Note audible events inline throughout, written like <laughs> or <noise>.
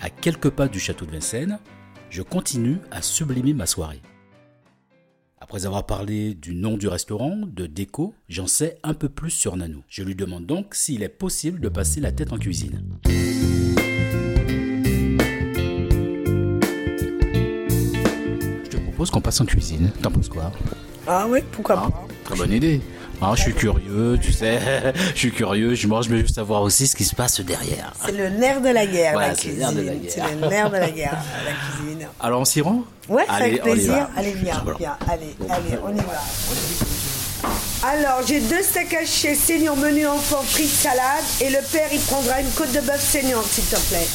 à quelques pas du château de Vincennes, je continue à sublimer ma soirée. Après avoir parlé du nom du restaurant, de déco, j'en sais un peu plus sur Nanou. Je lui demande donc s'il est possible de passer la tête en cuisine. Je te propose qu'on passe en cuisine. T'en penses quoi? Ah oui, pourquoi Ah, pas Très bonne idée. Ah, je suis curieux, tu sais. <laughs> je suis curieux, je mange, mais je veux savoir aussi ce qui se passe derrière. C'est le nerf de la guerre, Voilà, la c'est le cuisine. nerf de la guerre. C'est le nerf de la <laughs> guerre, la cuisine. Alors on s'y rend Ouais, Allez, avec plaisir. Allez, viens, viens. Allez, allez, on y va. Alors, j'ai deux steaks hachés saignants, menu enfant, frites, salade. Et le père, il prendra une côte de bœuf saignante, s'il te plaît.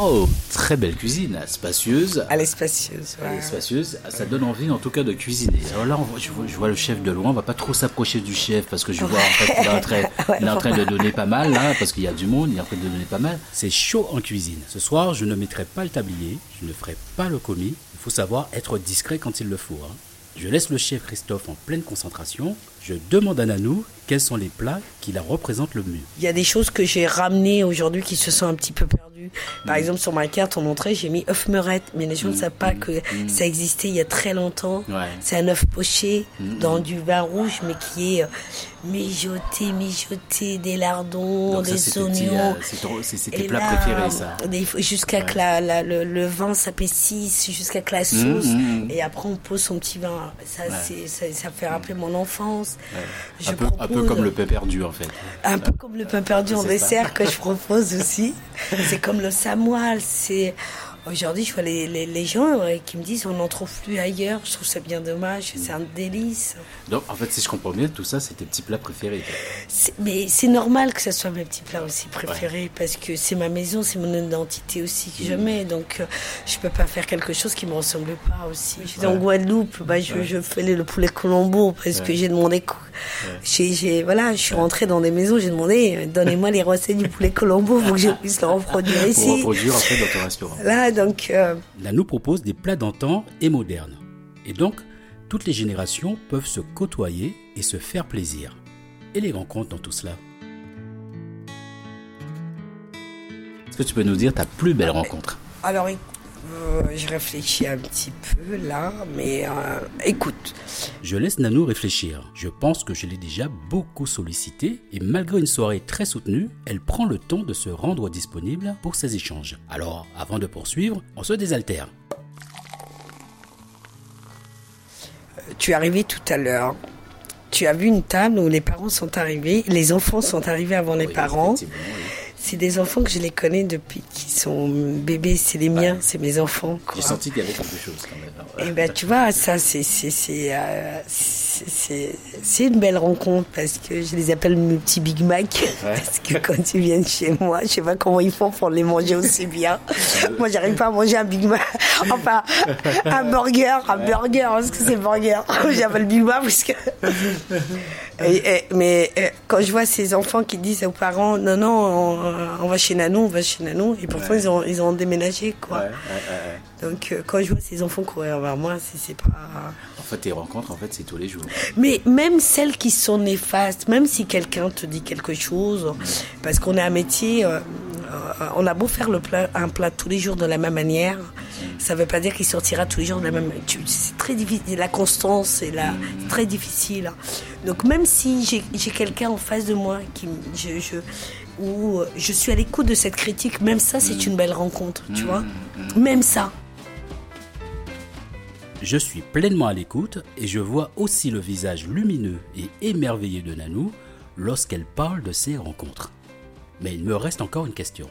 Oh, très belle cuisine, spacieuse. Elle est spacieuse, Elle est spacieuse, ça donne envie en tout cas de cuisiner. Alors là, on voit- je, vois, je vois le chef de loin, on va pas trop s'approcher du chef parce que je vois en fait il est en train, <laughs> Ouais, il est en faut train de donner pas mal là, parce qu'il y a du monde, il est en train de donner pas mal. C'est chaud en cuisine. Ce soir, je ne mettrai pas le tablier, je ne ferai pas le commis. Il faut savoir être discret quand il le faut. hein. Je laisse le chef Christophe en pleine concentration. Je demande à Nanou quels sont les plats qui la représentent le mieux. Il y a des choses que j'ai ramenées aujourd'hui qui se sont un petit peu Par Mm. exemple, sur ma carte en entrée, j'ai mis œuf meurette, mais les gens ne savent pas que ça existait il y a très longtemps. Mm. Ouais. Mm. C'est un œuf poché dans du vin rouge, mais qui est euh, mijoté, mijoté, des lardons, Donc des oignons. euh, c'est tes plats préférés ça. Jusqu'à que la- la- le, le vin s'apaisisse, jusqu'à que la sauce. mm, mm. Et après, on pose son petit vin. Ça, c'est, ça, ça fait rappeler mon enfance. Je Un peu, un peu propose- comme le pain perdu en fait. un peu comme le pain perdu en dessert que je propose aussi. <laughs> C'est comme le samoil. C'est aujourd'hui je vois les, les, les gens euh, qui me disent on n'en trouve plus ailleurs. Je trouve ça bien dommage. C'est un délice. Donc en fait, si je comprends bien, tout ça, c'est tes petits plats préférés. Mais c'est normal que ce soit mes petits plats aussi préférés parce que c'est ma maison, c'est mon identité aussi que je Mm. mets. Donc euh, je peux pas faire quelque chose qui me ressemble pas aussi. Je suis en Guadeloupe, bah, je, je fais le poulet Colombo parce que j'ai demandé. J'ai, j'ai- voilà, je suis rentrée dans des maisons, j'ai demandé euh, donnez-moi les recettes du poulet Colombo pour que je puisse le reproduire Pour ici. reproduire en fait dans ton restaurant. Là, donc euh, Là, nous propose des plats d'antan et modernes. Et donc, toutes les générations peuvent se côtoyer et se faire plaisir. Et les rencontres dans tout cela Est-ce que tu peux nous dire ta plus belle rencontre? alors euh, je réfléchis un petit peu là, mais euh, écoute. Je laisse Nanou réfléchir. Je pense que je l'ai déjà beaucoup sollicité et malgré une soirée très soutenue, elle prend le temps de se rendre disponible pour ces échanges. Alors, avant de poursuivre, on se désaltère. Tu es arrivé tout à l'heure. Tu as vu une table où les parents sont arrivés, les enfants sont arrivés avant les parents. C'est des enfants que je les connais depuis qu'ils sont bébés, c'est les miens, c'est mes enfants. J'ai senti qu'il y avait quelque chose quand même. Et ben tu vois, ça c'est euh, une belle rencontre parce que je les appelle mes petits Big Mac <laughs> parce que quand ils viennent chez moi, je sais pas comment ils font pour les manger aussi bien. moi, j'arrive pas à manger un Big Mac, <laughs> enfin un burger, un burger parce que c'est burger. <laughs> J'appelle Big Mac parce que Et- et- mais euh, quand je vois ces enfants qui disent aux parents non non on, on va chez Nanou, on va chez Nanou et pourtant ils ont ils ont déménagé quoi. Ouais, ouais, ouais, ouais. Donc euh, quand je vois ces enfants courir vers moi, c'est pas. En fait, tes rencontres, en fait, c'est tous les jours. Mais même celles qui sont néfastes, même si quelqu'un te dit quelque chose, parce qu'on a un métier, euh, on a beau faire un plat tous les jours de la même manière, ça veut pas dire qu'il sortira tous les jours de la même. tu- C'est très difficile. La constance, c'est là, très difficile. Donc même si j'ai quelqu'un en face de moi où je suis à l'écoute de cette critique, même ça, c'est une belle rencontre, tu vois. Même ça. Je suis pleinement à l'écoute et je vois aussi le visage lumineux et émerveillé de Nanou lorsqu'elle parle de ses rencontres. Mais il me reste encore une question.